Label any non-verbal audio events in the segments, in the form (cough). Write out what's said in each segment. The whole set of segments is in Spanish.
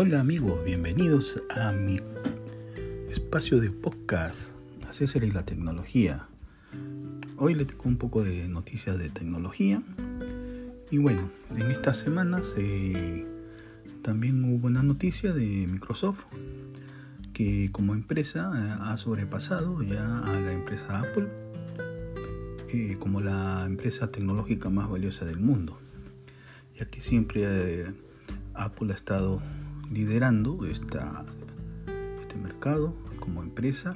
Hola amigos, bienvenidos a mi espacio de podcast, la César y la tecnología. Hoy les tengo un poco de noticias de tecnología. Y bueno, en estas semanas eh, también hubo una noticia de Microsoft que como empresa eh, ha sobrepasado ya a la empresa Apple eh, como la empresa tecnológica más valiosa del mundo, ya que siempre Apple ha estado liderando esta, este mercado como empresa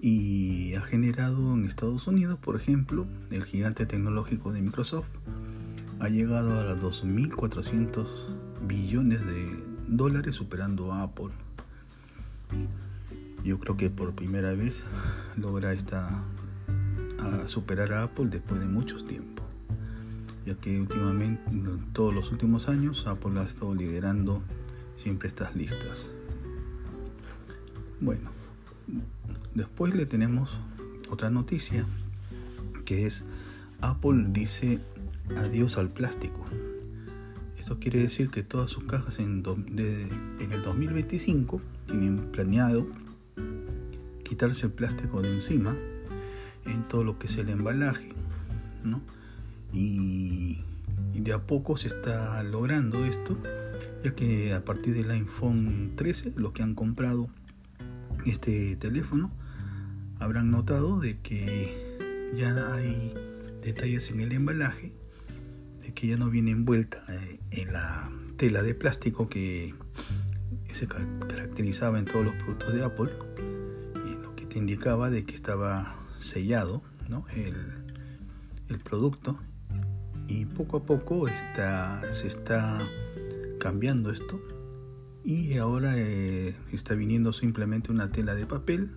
y ha generado en Estados Unidos, por ejemplo, el gigante tecnológico de Microsoft ha llegado a los 2.400 billones de dólares superando a Apple. Yo creo que por primera vez logra esta superar a Apple después de muchos tiempos, ya que últimamente, todos los últimos años, Apple ha estado liderando siempre estas listas. Bueno, después le tenemos otra noticia que es Apple dice adiós al plástico. Esto quiere decir que todas sus cajas en, en el 2025 tienen planeado quitarse el plástico de encima en todo lo que es el embalaje, ¿no? Y, y de a poco se está logrando esto ya que a partir del iPhone 13 los que han comprado este teléfono habrán notado de que ya hay detalles en el embalaje de que ya no viene envuelta eh, en la tela de plástico que se caracterizaba en todos los productos de Apple y lo que te indicaba de que estaba sellado ¿no? el, el producto y poco a poco está, se está cambiando esto. Y ahora eh, está viniendo simplemente una tela de papel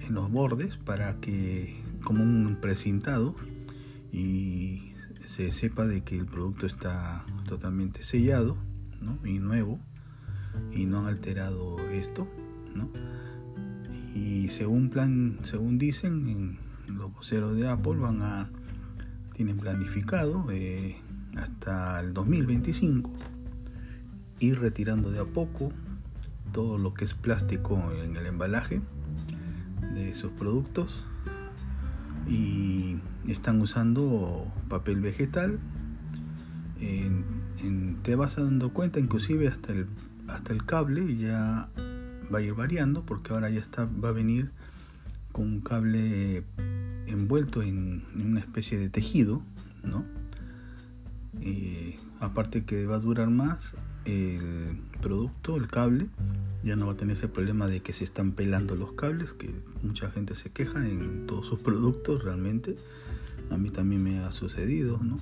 en los bordes para que como un precintado y se sepa de que el producto está totalmente sellado y nuevo y no han alterado esto y según plan según dicen en los voceros de Apple van a tienen planificado eh, hasta el 2025 ir retirando de a poco todo lo que es plástico en el embalaje de sus productos. Y están usando papel vegetal. Te vas dando cuenta inclusive hasta el hasta el cable ya va a ir variando porque ahora ya está va a venir con un cable envuelto en, en una especie de tejido no aparte que va a durar más el producto, el cable, ya no va a tener ese problema de que se están pelando los cables, que mucha gente se queja en todos sus productos realmente. A mí también me ha sucedido, ¿no?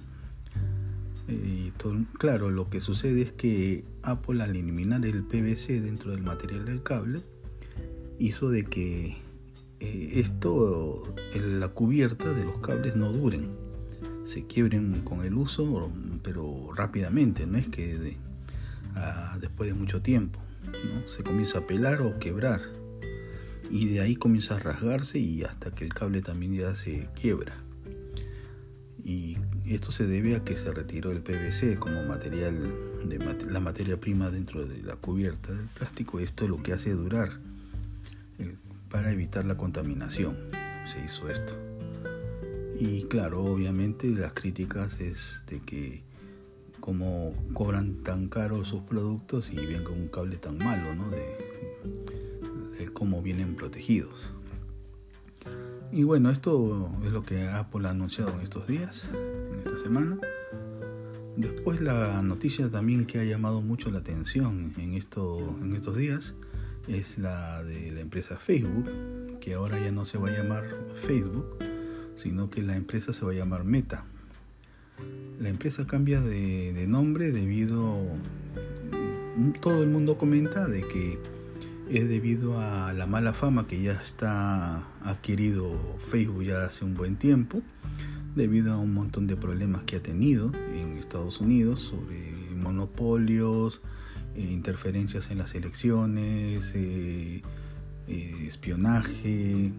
Y claro, lo que sucede es que Apple al eliminar el PVC dentro del material del cable, hizo de que eh, esto, la cubierta de los cables no duren se quiebren con el uso, pero rápidamente, no es que después de mucho tiempo, se comienza a pelar o quebrar y de ahí comienza a rasgarse y hasta que el cable también ya se quiebra. Y esto se debe a que se retiró el PVC como material de la materia prima dentro de la cubierta del plástico. Esto es lo que hace durar para evitar la contaminación. Se hizo esto. Y claro, obviamente las críticas es de que como cobran tan caro sus productos y ven con un cable tan malo, ¿no? De, cómo vienen protegidos. Y bueno, esto es lo que Apple ha anunciado en estos días, en esta semana. Después la noticia también que ha llamado mucho la atención en, esto, en estos días es la de la empresa Facebook, que ahora ya no se va a llamar Facebook, sino que la empresa se va a llamar Meta. La empresa cambia de, nombre debido, todo el mundo comenta de que es debido a la mala fama que ya está adquirido Facebook ya hace un buen tiempo, debido a un montón de problemas que ha tenido en Estados Unidos sobre monopolios, eh, interferencias en las elecciones, eh, eh, espionaje,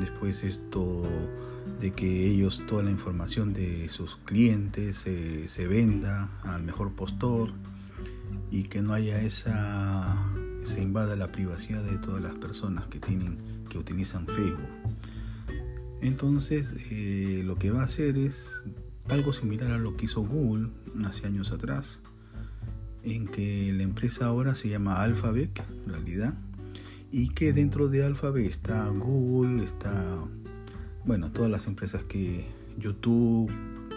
después esto de que ellos toda la información de sus clientes se venda al mejor postor y que no haya esa se invada la privacidad de todas las personas que tienen que utilizan Facebook. Entonces eh, lo que va a hacer es algo similar a lo que hizo Google hace años atrás en que la empresa ahora se llama Alphabet en realidad y que dentro de Alphabet está Google está bueno todas las empresas que YouTube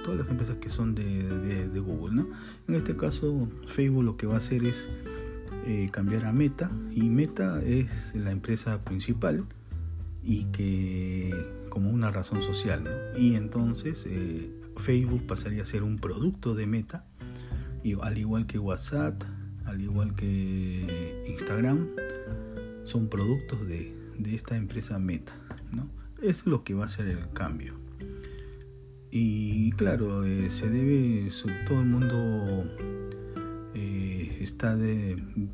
todas las empresas que son de, Google. ¿no? En este caso, Facebook lo que va a hacer es eh, cambiar a Meta y Meta es la empresa principal y que como una razón social. Y entonces eh, Facebook pasaría a ser un producto de Meta, y, al igual que WhatsApp, al igual que Instagram, son productos de, de esta empresa Meta. ¿no? Es lo que va a ser el cambio. Y claro, eh, se debe, todo el mundo eh, está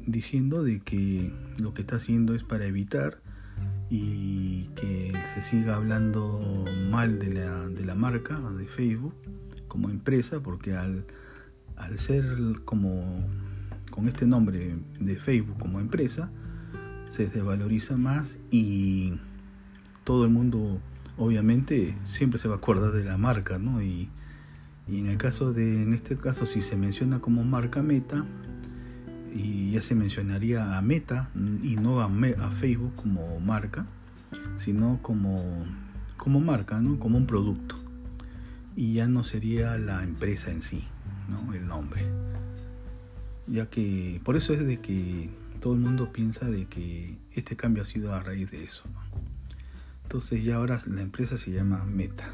diciendo de que lo que está haciendo es para evitar y que se siga hablando mal de la, de la marca de Facebook como empresa, porque al, al ser como con este nombre de Facebook como empresa, se desvaloriza más y todo el mundo obviamente siempre se va a acordar de la marca, ¿no? Y, en el caso de, en este caso, si se menciona como marca Meta, y ya se mencionaría a Meta y no a, a Facebook como marca, sino como, como marca, ¿no? Como un producto. Y ya no sería la empresa en sí, ¿no? El nombre. Ya que, por eso es de que todo el mundo piensa de que este cambio ha sido a raíz de eso, ¿no? Entonces ya ahora la empresa se llama Meta.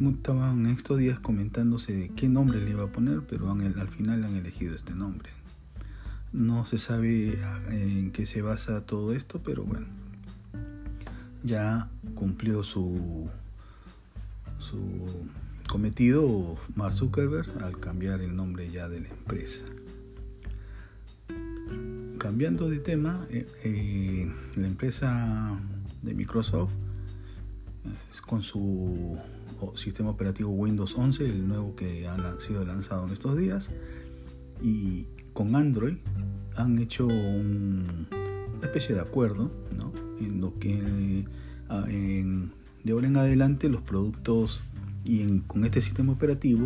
Estaban en estos días comentándose qué nombre le iba a poner, pero al final han elegido este nombre. No se sabe ah, en qué se basa todo esto, pero bueno, ya cumplió su, su cometido Mark Zuckerberg al cambiar el nombre ya de la empresa. Cambiando de tema, eh, eh, la empresa de Microsoft con su sistema operativo Windows 11, el nuevo que ha sido lanzado en estos días. Y con Android han hecho una especie de acuerdo, ¿no? En lo que ah, de ahora en adelante los productos y con este sistema operativo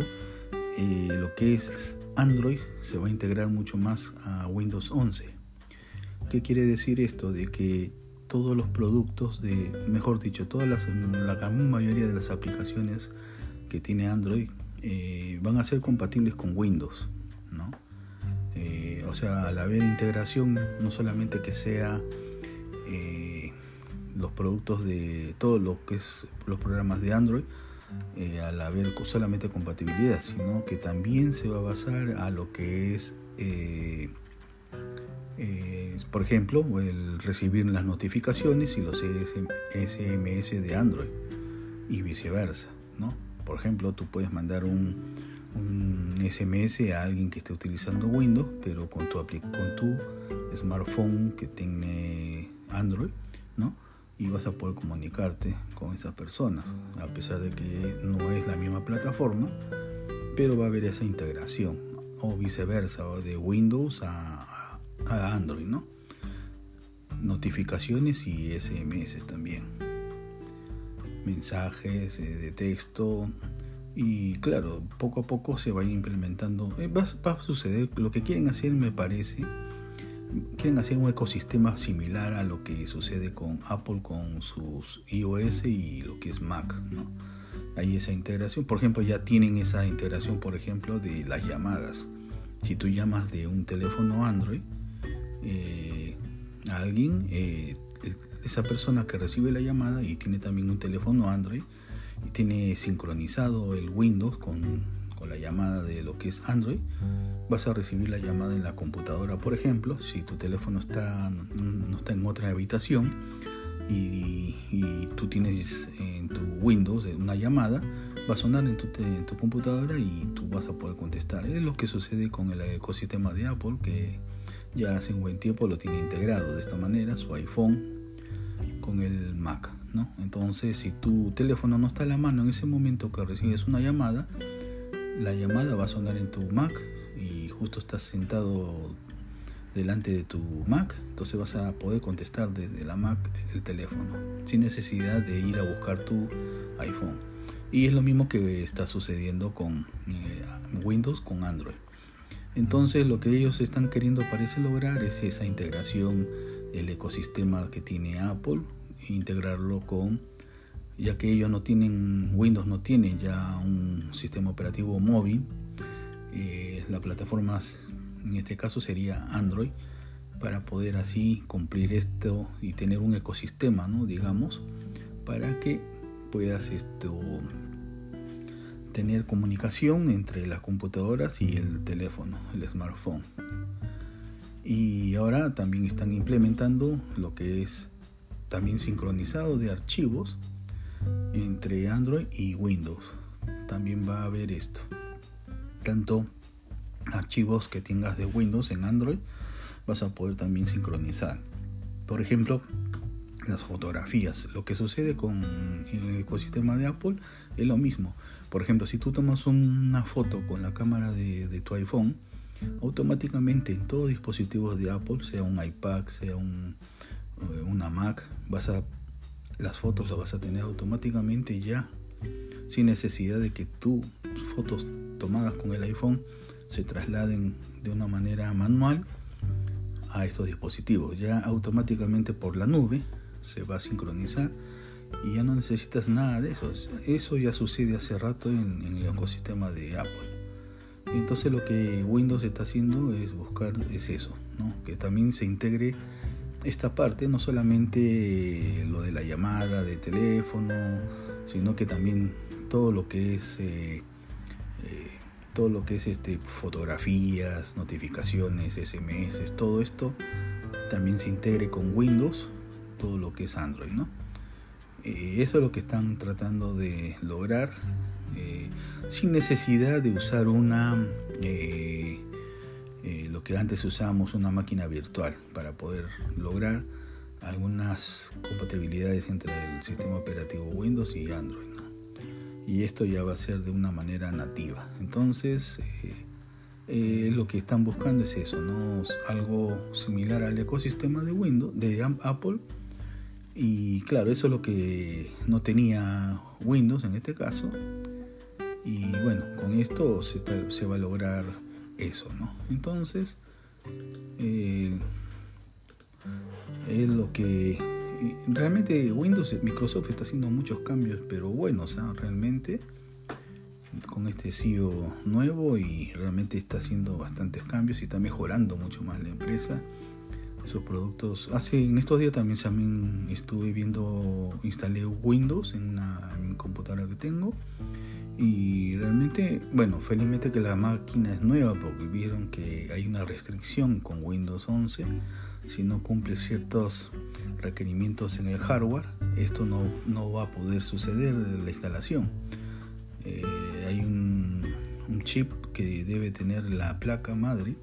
eh, lo que es Android se va a integrar mucho más a Windows 11. ¿Qué quiere decir esto? De que todos los productos de, mejor dicho, todas las, la gran mayoría de las aplicaciones que tiene Android eh, van a ser compatibles con Windows, ¿no? Eh, o sea, al haber integración, no solamente que sea eh, los productos de todo lo que es los programas de Android, al haber solamente compatibilidad, sino que también se va a basar a lo que es eh, por ejemplo, el recibir las notificaciones y los SMS de Android y viceversa. ¿no? Por ejemplo, tú puedes mandar un, SMS a alguien que esté utilizando Windows, pero con tu, con tu smartphone que tiene Android, ¿no? y vas a poder comunicarte con esas personas, a pesar de que no es la misma plataforma, pero va a haber esa integración, o viceversa, de Windows a, a Android, ¿no? Notificaciones y SMS también. Mensajes eh, de texto. Y claro, poco a poco se va implementando. Eh, va, a suceder lo que quieren hacer, me parece. Quieren hacer un ecosistema similar a lo que sucede con Apple con sus iOS y lo que es Mac. Hay esa integración. Por ejemplo, ya tienen esa integración, por ejemplo, de las llamadas. Si tú llamas de un teléfono Android, eh, a alguien, eh, esa persona que recibe la llamada y tiene también un teléfono Android y tiene sincronizado el Windows con, la llamada de lo que es Android, vas a recibir la llamada en la computadora, por ejemplo, si tu teléfono está, no está en otra habitación y, tú tienes en tu Windows una llamada, va a sonar en tu, en tu computadora y tú vas a poder contestar. Es lo que sucede con el ecosistema de Apple que ya hace un buen tiempo lo tiene integrado de esta manera, su iPhone con el Mac. ¿no? Entonces, si tu teléfono no está a la mano en ese momento que recibes una llamada, la llamada va a sonar en tu Mac y justo estás sentado delante de tu Mac, entonces vas a poder contestar desde la Mac el teléfono, sin necesidad de ir a buscar tu iPhone. Y es lo mismo que está sucediendo con eh, Windows con Android. Entonces lo que ellos están queriendo parece lograr es esa integración, el ecosistema que tiene Apple, integrarlo con, ya que ellos no tienen, Windows no tiene ya un sistema operativo móvil, eh, la plataforma en este caso sería Android, para poder así cumplir esto y tener un ecosistema, ¿no? digamos, para que puedas esto tener comunicación entre las computadoras y el teléfono, el smartphone. Y ahora también están implementando lo que es también sincronizado de archivos entre Android y Windows. También va a haber esto. Tanto archivos que tengas de Windows en Android vas a poder también sincronizar. Por ejemplo, las fotografías. Lo que sucede con el ecosistema de Apple es lo mismo. Por ejemplo, si tú tomas una foto con la cámara de, tu iPhone, automáticamente en todos dispositivos de Apple, sea un iPad, sea un, eh, una Mac, las fotos las vas a tener automáticamente ya, sin necesidad de que tus fotos tomadas con el iPhone se trasladen de una manera manual a estos dispositivos. Ya automáticamente por la nube se va a sincronizar y ya no necesitas nada de eso. Eso ya sucede hace rato en, el ecosistema de Apple. entonces lo que Windows está haciendo es buscar es eso, ¿no? que también se integre esta parte, no solamente lo de la llamada de teléfono, sino que también todo lo que es eh, eh, todo lo que es este fotografías, notificaciones, SMS, todo esto también se integre con Windows todo lo que es Android, ¿no? Eh, eso es lo que están tratando de lograr eh, sin necesidad de usar una eh, lo que antes usábamos una máquina virtual para poder lograr algunas compatibilidades entre el sistema operativo Windows y Android y esto ya va a ser de una manera nativa. Entonces lo que están buscando es eso no algo similar al ecosistema de Windows de Apple y claro, eso es lo que no tenía Windows en este caso. Y bueno, con esto se, va a lograr eso, ¿no? Entonces, es lo que realmente Windows, Microsoft está haciendo muchos cambios, pero buenos, ¿ah? realmente con este CEO nuevo y realmente está haciendo bastantes cambios y está mejorando mucho más la empresa sus productos. Hace en estos días también, también estuve viendo, instalé Windows en una computadora que tengo y realmente, bueno, felizmente que la máquina es nueva porque vieron que hay una restricción con Windows 11. Si no cumple ciertos requerimientos en el hardware, esto no, no va a poder suceder la instalación. Eh, hay un, chip que debe tener la placa madre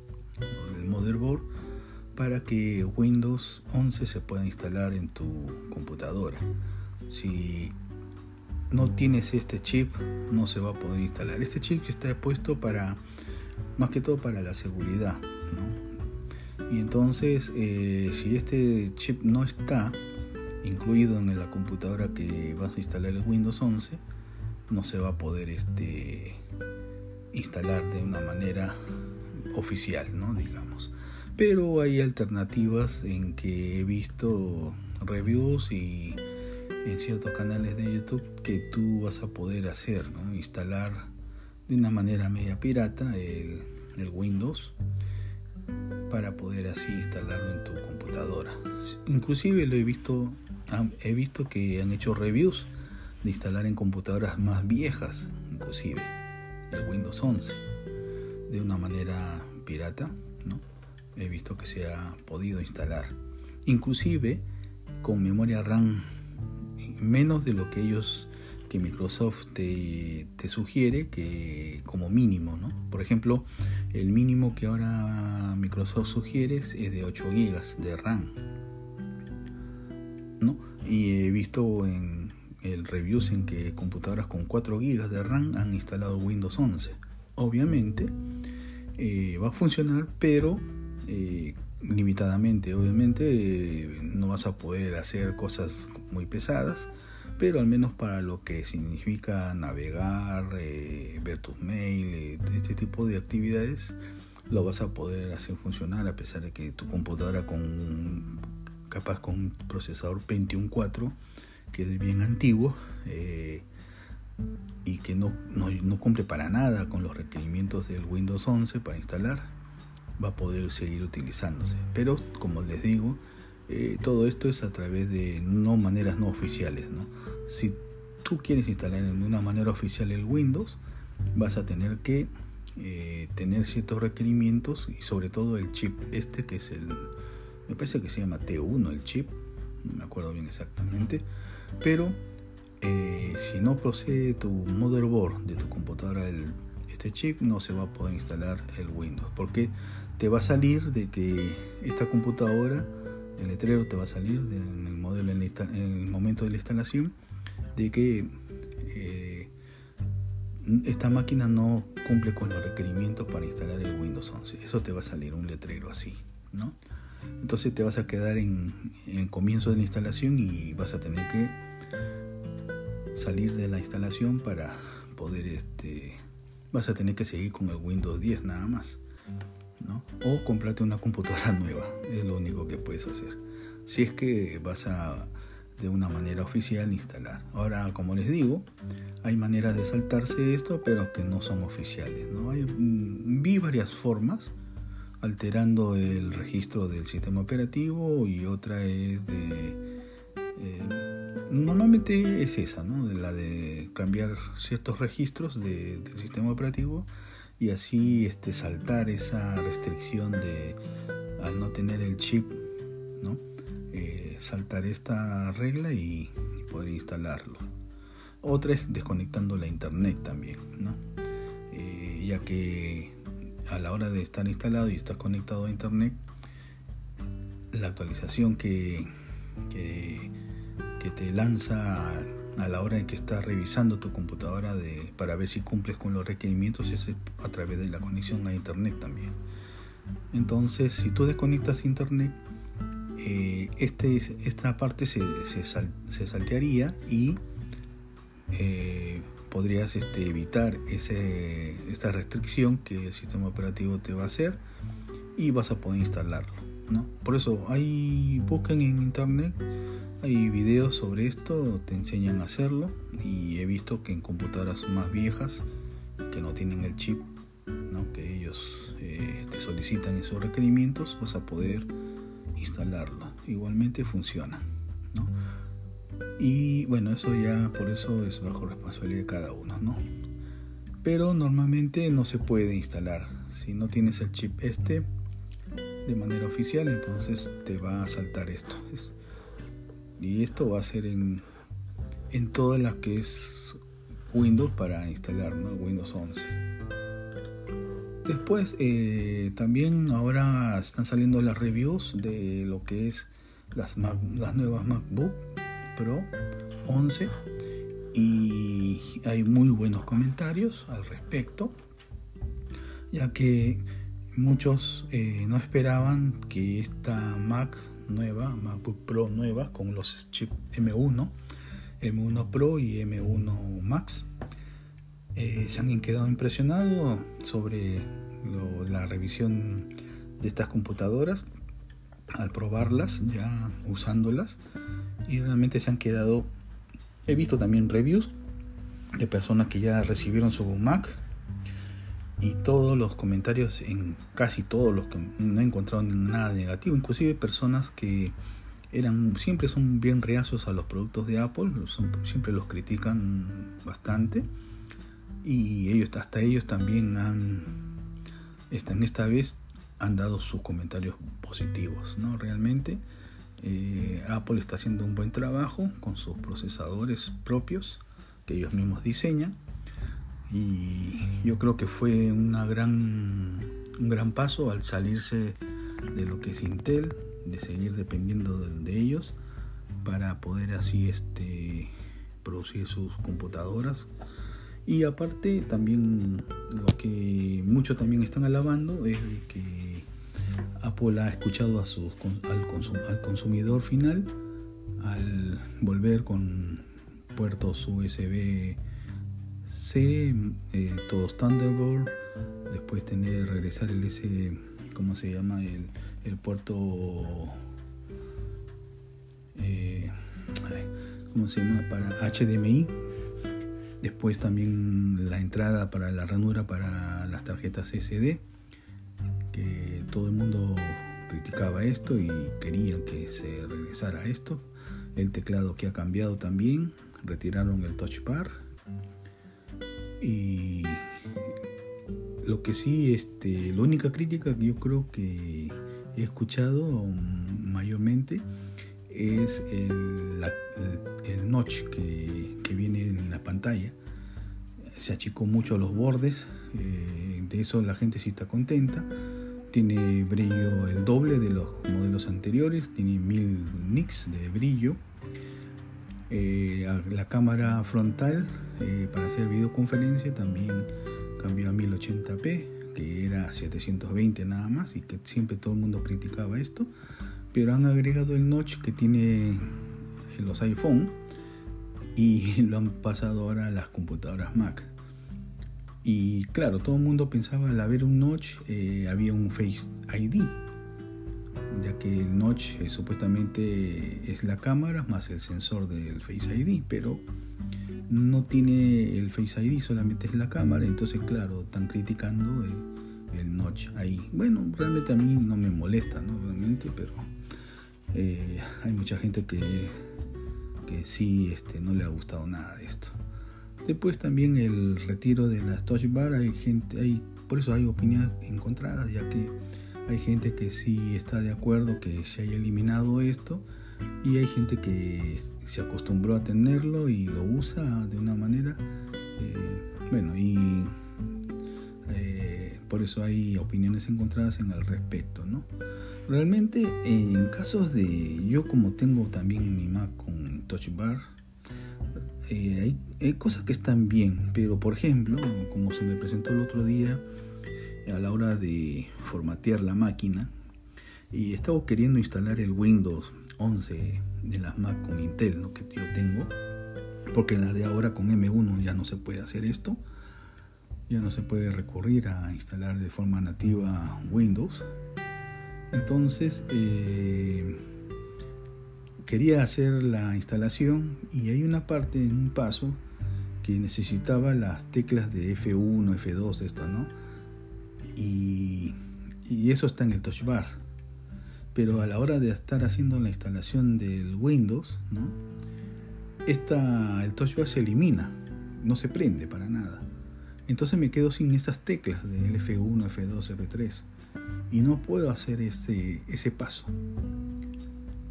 del motherboard para que Windows 11 se pueda instalar en tu computadora. Si no tienes este chip, no se va a poder instalar. Este chip está puesto para, más que todo para la seguridad. Y entonces, eh, si este chip no está incluido en la computadora que vas a instalar el Windows 11, no se va a poder este, instalar de una manera oficial, ¿no? digamos pero hay alternativas en que he visto reviews y en ciertos canales de YouTube que tú vas a poder hacer, instalar de una manera media pirata el, Windows para poder así instalarlo en tu computadora. Inclusive lo he visto, he visto que han hecho reviews de instalar en computadoras más viejas, inclusive el Windows 11, de una manera pirata, ¿no? He visto que se ha podido instalar. Inclusive con memoria RAM menos de lo que ellos, que Microsoft te, sugiere que como mínimo, ¿no? Por ejemplo, el mínimo que ahora Microsoft sugiere es de 8 GB de RAM. ¿no? Y he visto en el reviews en que computadoras con 4 GB de RAM han instalado Windows 11. Obviamente, eh, va a funcionar, pero eh, limitadamente. Obviamente no vas a poder hacer cosas muy pesadas, pero al menos para lo que significa navegar, ver tus mails, este tipo de actividades, lo vas a poder hacer funcionar a pesar de que tu computadora con capaz con un procesador Pentium 4 que es bien antiguo eh, y que no, no, cumple para nada con los requerimientos del Windows 11 para instalar, va a poder seguir utilizándose. Pero como les digo, eh, todo esto es a través de no maneras no oficiales. ¿no? Si tú quieres instalar en una manera oficial el Windows, vas a tener que eh, tener ciertos requerimientos y sobre todo el chip este que es el, me parece que se llama T1 el chip, no me acuerdo bien exactamente, pero eh, si no procede tu motherboard de tu computadora este chip, no se va a poder instalar el Windows, porque te va a salir de que esta computadora, el letrero te va a salir en, el modelo, en, el momento de la instalación, de que eh, esta máquina no cumple con los requerimientos para instalar el Windows 11. Eso te va a salir un letrero así, ¿no? Entonces te vas a quedar en, el comienzo de la instalación y vas a tener que salir de la instalación para poder este vas a tener que seguir con el Windows 10 nada más o comprarte una computadora (laughs) nueva es lo único que puedes hacer si es que vas a de una manera oficial instalar ahora como les digo hay maneras de saltarse esto pero que no son oficiales ¿no? Hay, mm, vi varias formas alterando el registro del sistema operativo y otra es de... Eh, normalmente es esa, ¿no? La de cambiar ciertos registros del sistema operativo y así este, saltar esa restricción de al no tener el chip, ¿no? Eh, saltar esta regla y, poder instalarlo. Otra es desconectando la internet también, ¿no? Eh, ya que a la hora de estar instalado y estar conectado a internet, la actualización que, que, te lanza a la hora en que estás revisando tu computadora de, para ver si cumples con los requerimientos es a través de la conexión a internet también. Entonces, si tú desconectas internet, eh, este, esta parte se, saltearía y eh, podrías este, evitar ese, esta restricción que el sistema operativo te va a hacer y vas a poder instalarlo. ¿No? Por eso hay busquen en internet, hay videos sobre esto, te enseñan a hacerlo y he visto que en computadoras más viejas que no tienen el chip ¿no? que ellos eh, te solicitan esos requerimientos, vas a poder instalarlo. Igualmente funciona. Y bueno, eso ya por eso es bajo responsabilidad de cada uno, ¿no? Pero normalmente no se puede instalar. Si no tienes el chip este de manera oficial, entonces te va a saltar esto. y esto va a ser en, en toda la que es Windows para instalar, ¿no? Windows 11. Después eh, también ahora están saliendo las reviews de lo que es las, las nuevas MacBook Pro 11 y hay muy buenos comentarios al respecto, ya que muchos eh, no esperaban que esta Mac nueva, MacBook Pro nueva, con los chips M1, M1 Pro y M1 Max, eh, se han quedado impresionados sobre la revisión de estas computadoras al probarlas, ya usándolas y realmente se han quedado. He visto también reviews de personas que ya recibieron su Mac y todos los comentarios en casi todos los que no he encontrado nada negativo, inclusive personas que eran siempre son bien reacios a los productos de Apple, siempre los critican bastante. Y ellos hasta ellos también han en esta vez han dado sus comentarios positivos, ¿no? Realmente eh, Apple está haciendo un buen trabajo con sus procesadores propios que ellos mismos diseñan y yo creo que fue una gran, un gran paso al salirse de lo que es Intel, de seguir dependiendo de, ellos para poder así este, producir sus computadoras. Y aparte también lo que muchos también están alabando es que Apple ha escuchado a sus, al, al consumidor final al volver con puertos USB C, eh, todos Thunderbolt, después tener regresar el S, ¿cómo se llama? El, el puerto, eh, ¿cómo se llama? Para HDMI, después también la entrada para la ranura para las tarjetas SD, que todo el mundo criticaba esto y querían que se regresara a esto. El teclado que ha cambiado también, retiraron el touch bar y lo que sí, este, la única crítica que yo creo que he escuchado mayormente es el, el, notch que, que, viene en la pantalla. Se achicó mucho los bordes, eh, de eso la gente sí está contenta. Tiene brillo el doble de los modelos anteriores, tiene 1000 nits de brillo. Eh, la cámara frontal eh, para hacer videoconferencia también cambió a 1080p, que era 720 nada más y que siempre todo el mundo criticaba esto. Pero han agregado el notch que tiene en los iPhone y (laughs) lo han pasado ahora a las computadoras Mac. Y claro, todo el mundo pensaba al haber un notch eh, había un Face ID, ya que el notch supuestamente es la cámara más el sensor del Face ID, pero no tiene el Face ID, solamente es la cámara, entonces claro, están criticando el, notch ahí. Bueno, realmente a mí no me molesta, ¿no? Realmente, pero eh, hay mucha gente que, que sí este, no le ha gustado nada de esto. Después también el retiro de las touch bar, hay gente, hay, por eso hay opiniones encontradas, ya que hay gente que sí está de acuerdo que se haya eliminado esto y hay gente que se acostumbró a tenerlo y lo usa de una manera eh, bueno y eh, por eso hay opiniones encontradas en el respecto no realmente en casos de yo como tengo también mi Mac con Touch Bar eh, hay, hay, cosas que están bien pero por ejemplo como se me presentó el otro día a la hora de formatear la máquina y estaba queriendo instalar el Windows 11 de las Mac con Intel ¿no? que yo tengo porque en la de ahora con M1 ya no se puede hacer esto ya no se puede recurrir a instalar de forma nativa Windows entonces eh, quería hacer la instalación y hay una parte en un paso que necesitaba las teclas de F1 F2 esto no y, eso está en el touch bar pero a la hora de estar haciendo la instalación del Windows, ¿no? Esta, el touch bar se elimina, no se prende para nada. Entonces me quedo sin estas teclas del F1, F2, F3 y no puedo hacer ese, ese paso.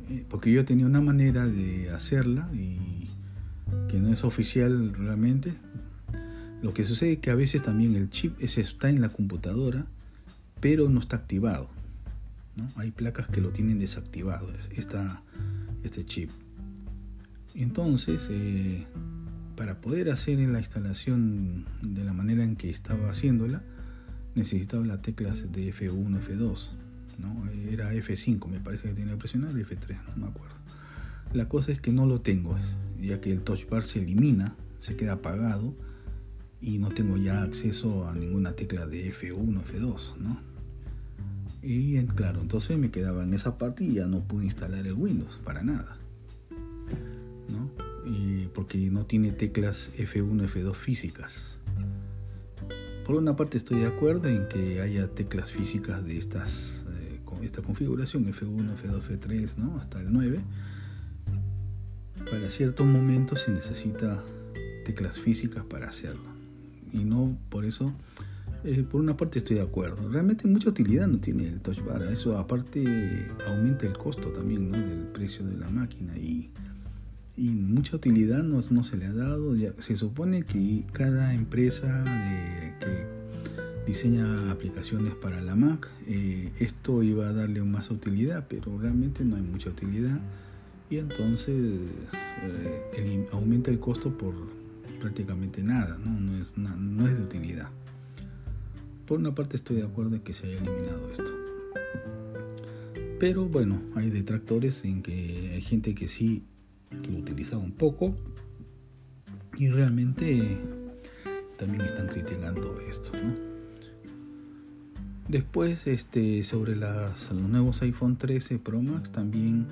Eh, porque yo tenía una manera de hacerla y que no es oficial realmente. Lo que sucede es que a veces también el chip está en la computadora, pero no está activado. Hay placas que lo tienen desactivado, este chip. Entonces, eh, para poder hacer la instalación de la manera en que estaba haciéndola, necesitaba las teclas de F1, F2. ¿no? Era F5, me parece que tenía que presionar, F3, no me acuerdo. La cosa es que no lo tengo, ya que el touch bar se elimina, se queda apagado y no tengo ya acceso a ninguna tecla de F1, F2, ¿no? Y claro, entonces me quedaba en esa parte y ya no pude instalar el Windows para nada. ¿no? Y porque no tiene teclas F1, F2 físicas. Por una parte estoy de acuerdo en que haya teclas físicas de estas, eh, con esta configuración F1, F2, F3, ¿no? hasta el 9. Para ciertos momentos se necesita teclas físicas para hacerlo. Y no por eso eh, por una parte estoy de acuerdo. Realmente mucha utilidad no tiene el touch bar. Eso aparte aumenta el costo también del precio de la máquina y, mucha utilidad no, no, se le ha dado. Se supone que cada empresa que diseña aplicaciones para la Mac, eh, esto iba a darle más utilidad, pero realmente no hay mucha utilidad y entonces eh, aumenta el costo por prácticamente nada, ¿no? No, es, no es de utilidad. Por una parte estoy de acuerdo en que se haya eliminado esto. Pero bueno, hay detractores en que hay gente que sí lo utilizaba un poco y realmente también están criticando esto, ¿no? Después, este, sobre las, los nuevos iPhone 13 Pro Max, también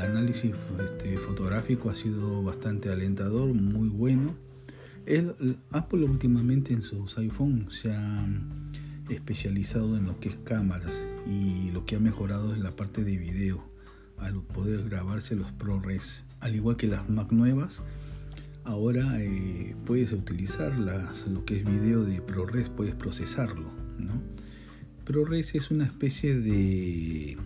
análisis este, fotográfico ha sido bastante alentador, muy bueno. El, Apple últimamente en sus iPhone se ha especializado en lo que es cámaras y lo que ha mejorado es la parte de video al poder grabarse los ProRes al igual que las Mac nuevas ahora eh, puedes utilizar las, lo que es video de ProRes puedes procesarlo ¿no? ProRes es una especie de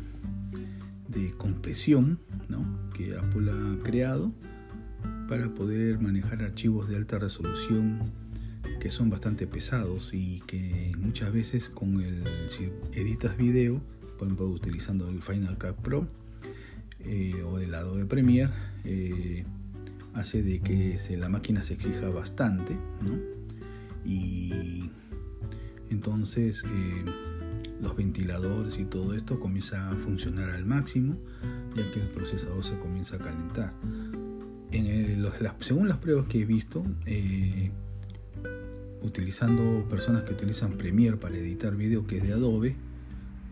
de compresión ¿no? que Apple ha creado para poder manejar archivos de alta resolución que son bastante pesados y que muchas veces con el si editas video, por ejemplo utilizando el Final Cut Pro eh, o el Adobe Premiere, eh, hace de que la máquina se exija bastante, ¿no? Y entonces eh, los ventiladores y todo esto comienza a funcionar al máximo, ya que el procesador se comienza a calentar. En según las pruebas que he visto, utilizando personas que utilizan Premiere para editar video, que es de Adobe,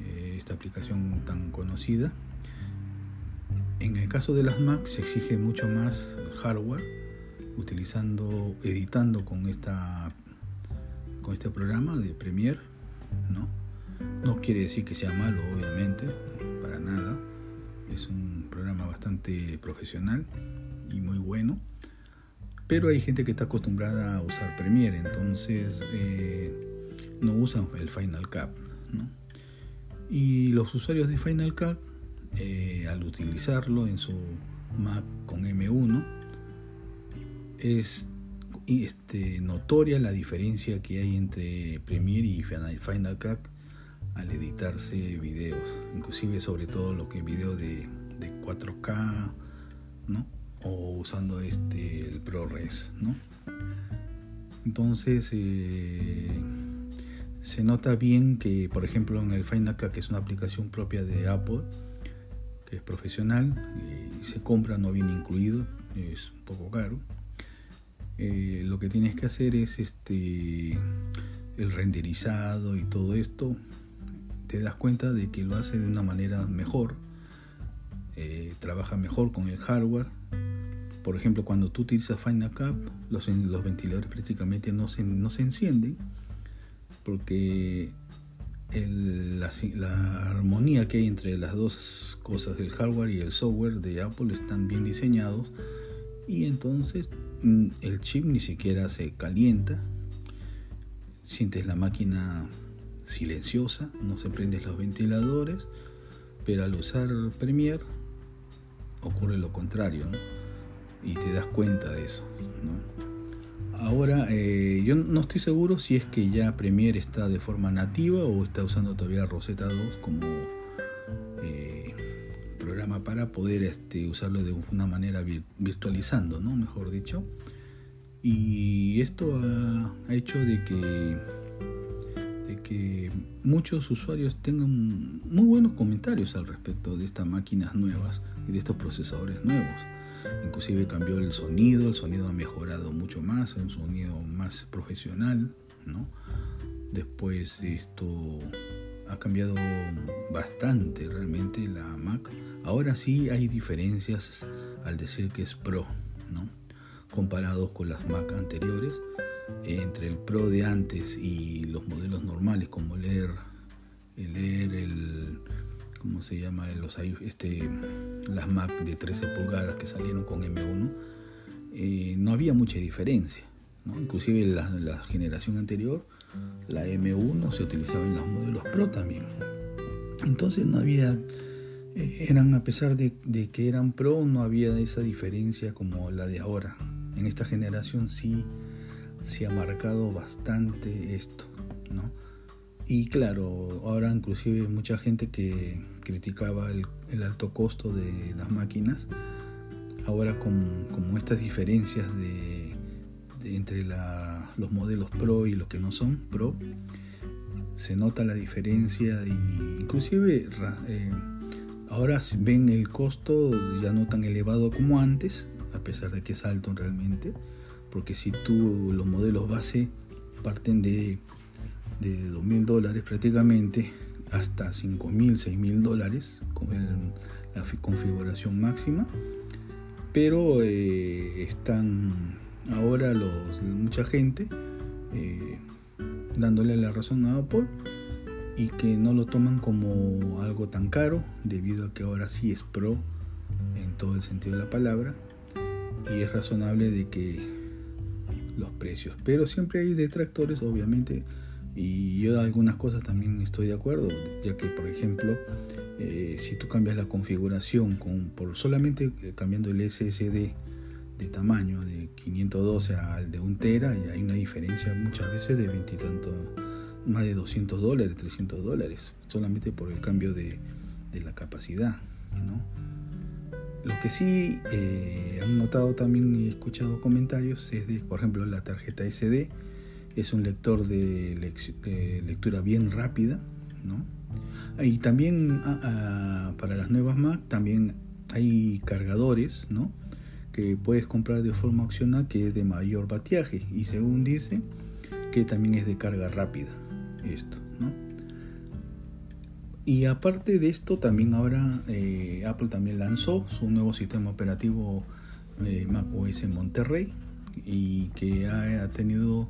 eh, esta aplicación tan conocida. En el caso de las Mac se exige mucho más hardware, utilizando, editando con esta con este programa de Premiere. No quiere decir que sea malo, obviamente, para nada. Es un programa bastante profesional y muy bueno pero hay gente que está acostumbrada a usar Premiere, entonces eh, no usan el Final Cut. Y los usuarios de Final Cut, eh, al utilizarlo en su Mac con M1, es este, notoria la diferencia que hay entre Premiere y Final Cut al editarse videos, inclusive sobre todo lo que video de, de 4K, ¿no? o usando este el ProRes, ¿no? Entonces eh, se nota bien que, por ejemplo, en el Final Cut, que es una aplicación propia de Apple, que es profesional y se compra no viene incluido, es un poco caro. Eh, lo que tienes que hacer es este el renderizado y todo esto. Te das cuenta de que lo hace de una manera mejor, eh, trabaja mejor con el hardware. Por ejemplo, cuando tú utilizas Final Cut, los, ventiladores prácticamente no se, encienden porque la, armonía que hay entre las dos cosas, el hardware y el software de Apple, están bien diseñados y entonces mm, el chip ni siquiera se calienta, sientes la máquina silenciosa, no se prenden los ventiladores, pero al usar Premiere ocurre lo contrario, y te das cuenta de eso. Ahora, eh, yo no estoy seguro si es que ya Premiere está de forma nativa o está usando todavía Rosetta 2 como eh, programa para poder este, usarlo de una manera virtualizando, ¿no? mejor dicho. Y esto ha, ha hecho de que, que muchos usuarios tengan muy buenos comentarios al respecto de estas máquinas nuevas y de estos procesadores nuevos inclusive cambió el sonido, el sonido ha mejorado mucho más, un sonido más profesional, ¿no? Después esto ha cambiado bastante realmente la Mac. Ahora sí hay diferencias al decir que es Pro, ¿no? Comparados con las Mac anteriores, entre el Pro de antes y los modelos normales como Air, el Air, el ¿cómo se llama? Los, este, las Mac de 13 pulgadas que salieron con M1, eh, no había mucha diferencia. ¿no? Inclusive la, la, generación anterior, la M1 se utilizaba en los modelos Pro también. Entonces no había, eh, eran a pesar de, de, que eran Pro, no había esa diferencia como la de ahora. En esta generación sí se ha marcado bastante esto, ¿no? Y claro, ahora inclusive mucha gente que criticaba el, alto costo de las máquinas, ahora con, estas diferencias de, entre los modelos Pro y los que no son Pro, se nota la diferencia y inclusive eh, ahora ven el costo ya no tan elevado como antes, a pesar de que es alto realmente, porque si tú los modelos base parten de, de 2.000 dólares prácticamente hasta 5.000, 6.000 dólares con la configuración máxima, pero eh, están ahora los, mucha gente eh, dándole la razón a Apple y que no lo toman como algo tan caro debido a que ahora sí es pro en todo el sentido de la palabra. Y es razonable de que los precios pero siempre hay detractores obviamente y yo algunas cosas también estoy de acuerdo ya que por ejemplo eh, si tú cambias la configuración con por solamente cambiando el SSD de tamaño de 512 al de 1 tera y hay una diferencia muchas veces de 20 y tanto, más de 200 dólares, 300 dólares, solamente por el cambio de, la capacidad. ¿no? Lo que sí eh, han notado también y escuchado comentarios es de, por ejemplo, la tarjeta SD es un lector de, lectura bien rápida, ¿no? Y también para las nuevas Mac también hay cargadores, ¿no? que puedes comprar de forma opcional que es de mayor bateaje y según dice que también es de carga rápida esto ¿no? Y aparte de esto también ahora eh, Apple también lanzó su nuevo sistema operativo eh, Mac OS Monterrey y que ha, tenido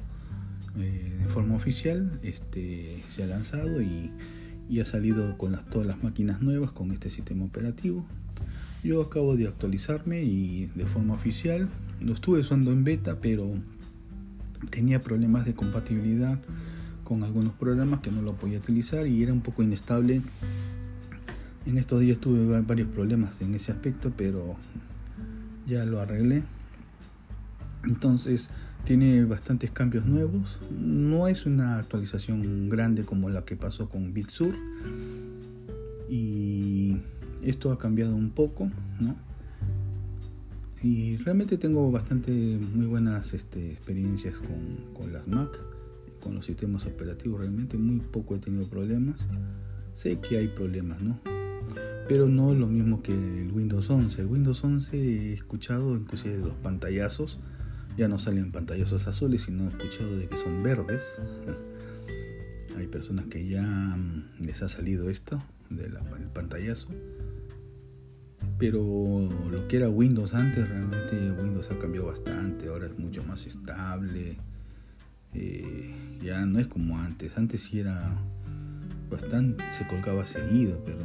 eh, de forma oficial este se ha lanzado y, y ha salido con las, todas las máquinas nuevas con este sistema operativo. Yo acabo de actualizarme y de forma oficial lo estuve usando en beta, pero tenía problemas de compatibilidad con algunos programas que no lo podía utilizar y era un poco inestable. En estos días tuve varios problemas en ese aspecto, pero ya lo arreglé. Entonces tiene bastantes cambios nuevos. No es una actualización grande como la que pasó con Big Sur. Y esto ha cambiado un poco, ¿no? Y realmente tengo bastante muy buenas este, experiencias con, con, las Mac, con los sistemas operativos, realmente muy poco he tenido problemas. Sé que hay problemas, ¿no? Pero no lo mismo que el Windows 11. El Windows 11 he escuchado inclusive de los pantallazos, ya no salen pantallazos azules, sino he escuchado de que son verdes. (laughs) Hay personas que ya mm, les ha salido esto del pantallazo pero lo que era Windows antes, realmente Windows ha cambiado bastante, ahora es mucho más estable, eh, ya no es como antes, antes sí era bastante, se colgaba seguido, pero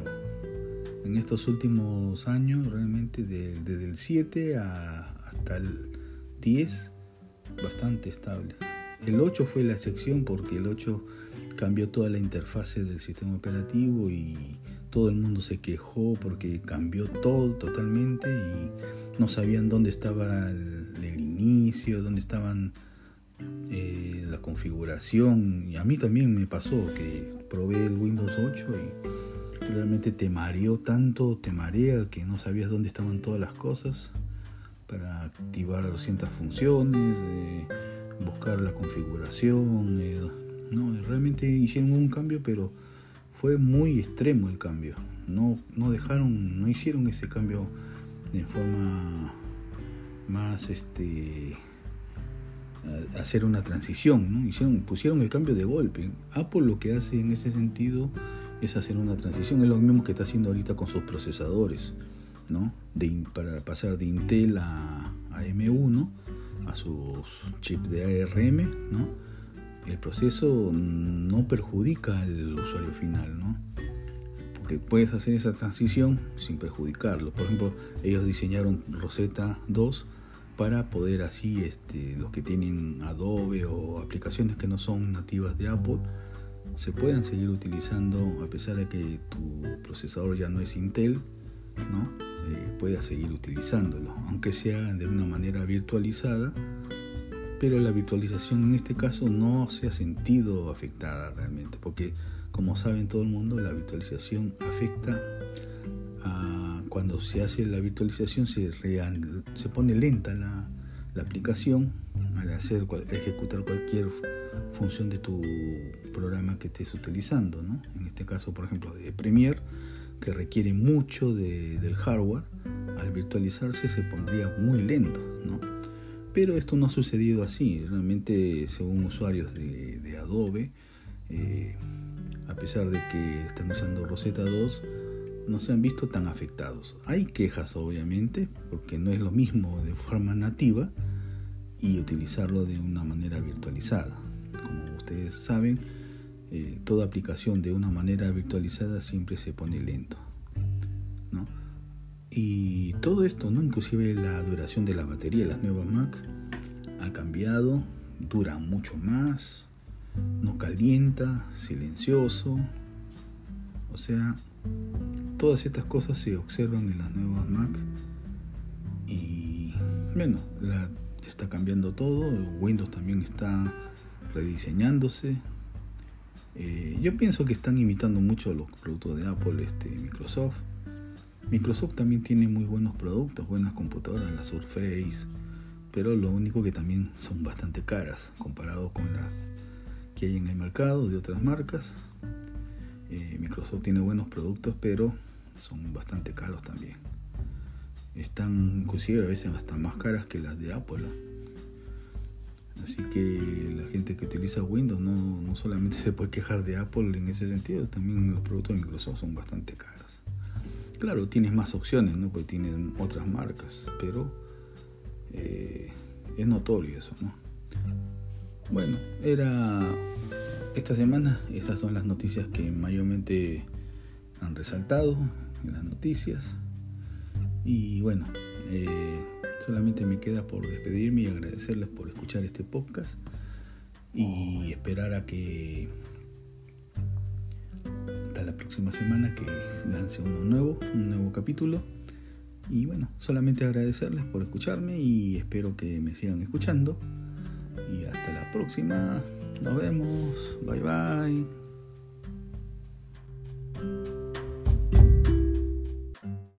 en estos últimos años realmente desde el 7 hasta el 10 bastante estable. El 8 fue la excepción porque el 8 cambió toda la interfase del sistema operativo y todo el mundo se quejó porque cambió todo totalmente y no sabían dónde estaba el, inicio, dónde estaban eh, la configuración. Y a mí también me pasó que probé el Windows 8 y realmente te mareó tanto, te marea que no sabías dónde estaban todas las cosas para activar ciertas funciones, eh, buscar la configuración. Eh, no, realmente hicieron un cambio, pero fue muy extremo el cambio. No, no dejaron, no hicieron ese cambio de forma más este hacer una transición, ¿no? Hicieron, pusieron el cambio de golpe. Apple lo que hace en ese sentido es hacer una transición, es lo mismo que está haciendo ahorita con sus procesadores, ¿no? De, para pasar de Intel a, a M1 a sus chips de ARM, ¿no? el proceso no perjudica al usuario final, ¿no? Porque puedes hacer esa transición sin perjudicarlo. Por ejemplo, ellos diseñaron Rosetta 2 para poder así, este, los que tienen Adobe o aplicaciones que no son nativas de Apple, se puedan seguir utilizando a pesar de que tu procesador ya no es Intel, ¿no? Eh, puedas seguir utilizándolo, aunque sea de una manera virtualizada pero la virtualización en este caso no se ha sentido afectada realmente, porque como saben todo el mundo, la virtualización afecta cuando se hace la virtualización se, se pone lenta la, la aplicación al hacer ejecutar cualquier función de tu programa que estés utilizando, ¿no? En este caso, por ejemplo, de Premiere, que requiere mucho del hardware, al virtualizarse se pondría muy lento, ¿no? Pero esto no ha sucedido así. Realmente, según usuarios de, Adobe, eh, a pesar de que están usando Rosetta 2, no se han visto tan afectados. Hay quejas, obviamente, porque no es lo mismo de forma nativa y utilizarlo de una manera virtualizada. Como ustedes saben, eh, toda aplicación de una manera virtualizada siempre se pone lento. Y todo esto, ¿no? inclusive la duración de la batería de las nuevas Mac ha cambiado, dura mucho más, no calienta, silencioso. O sea, todas estas cosas se observan en las nuevas Mac. Y bueno, está cambiando todo. Windows también está rediseñándose. Eh, yo pienso que están imitando mucho los productos de Apple, este, Microsoft. Microsoft también tiene muy buenos productos, buenas computadoras, la Surface, pero lo único que también son bastante caras comparado con las que hay en el mercado de otras marcas. Eh, Microsoft tiene buenos productos, pero son bastante caros también. Están inclusive a veces hasta más caras que las de Apple. Así que la gente que utiliza Windows no, no solamente (laughs) se puede quejar de Apple en ese sentido, también los productos de Microsoft son bastante caros. Claro, tienes más opciones, ¿no? Porque tienen otras marcas, pero eh, es notorio eso, ¿no? Bueno, era esta semana, estas son las noticias que mayormente han resaltado en las noticias. Y bueno, eh, solamente me queda por despedirme y agradecerles por escuchar este podcast y esperar a que hasta la próxima semana que lance uno nuevo, un nuevo capítulo. Y bueno, solamente agradecerles por escucharme y espero que me sigan escuchando. Y hasta la próxima. Nos vemos. Bye bye.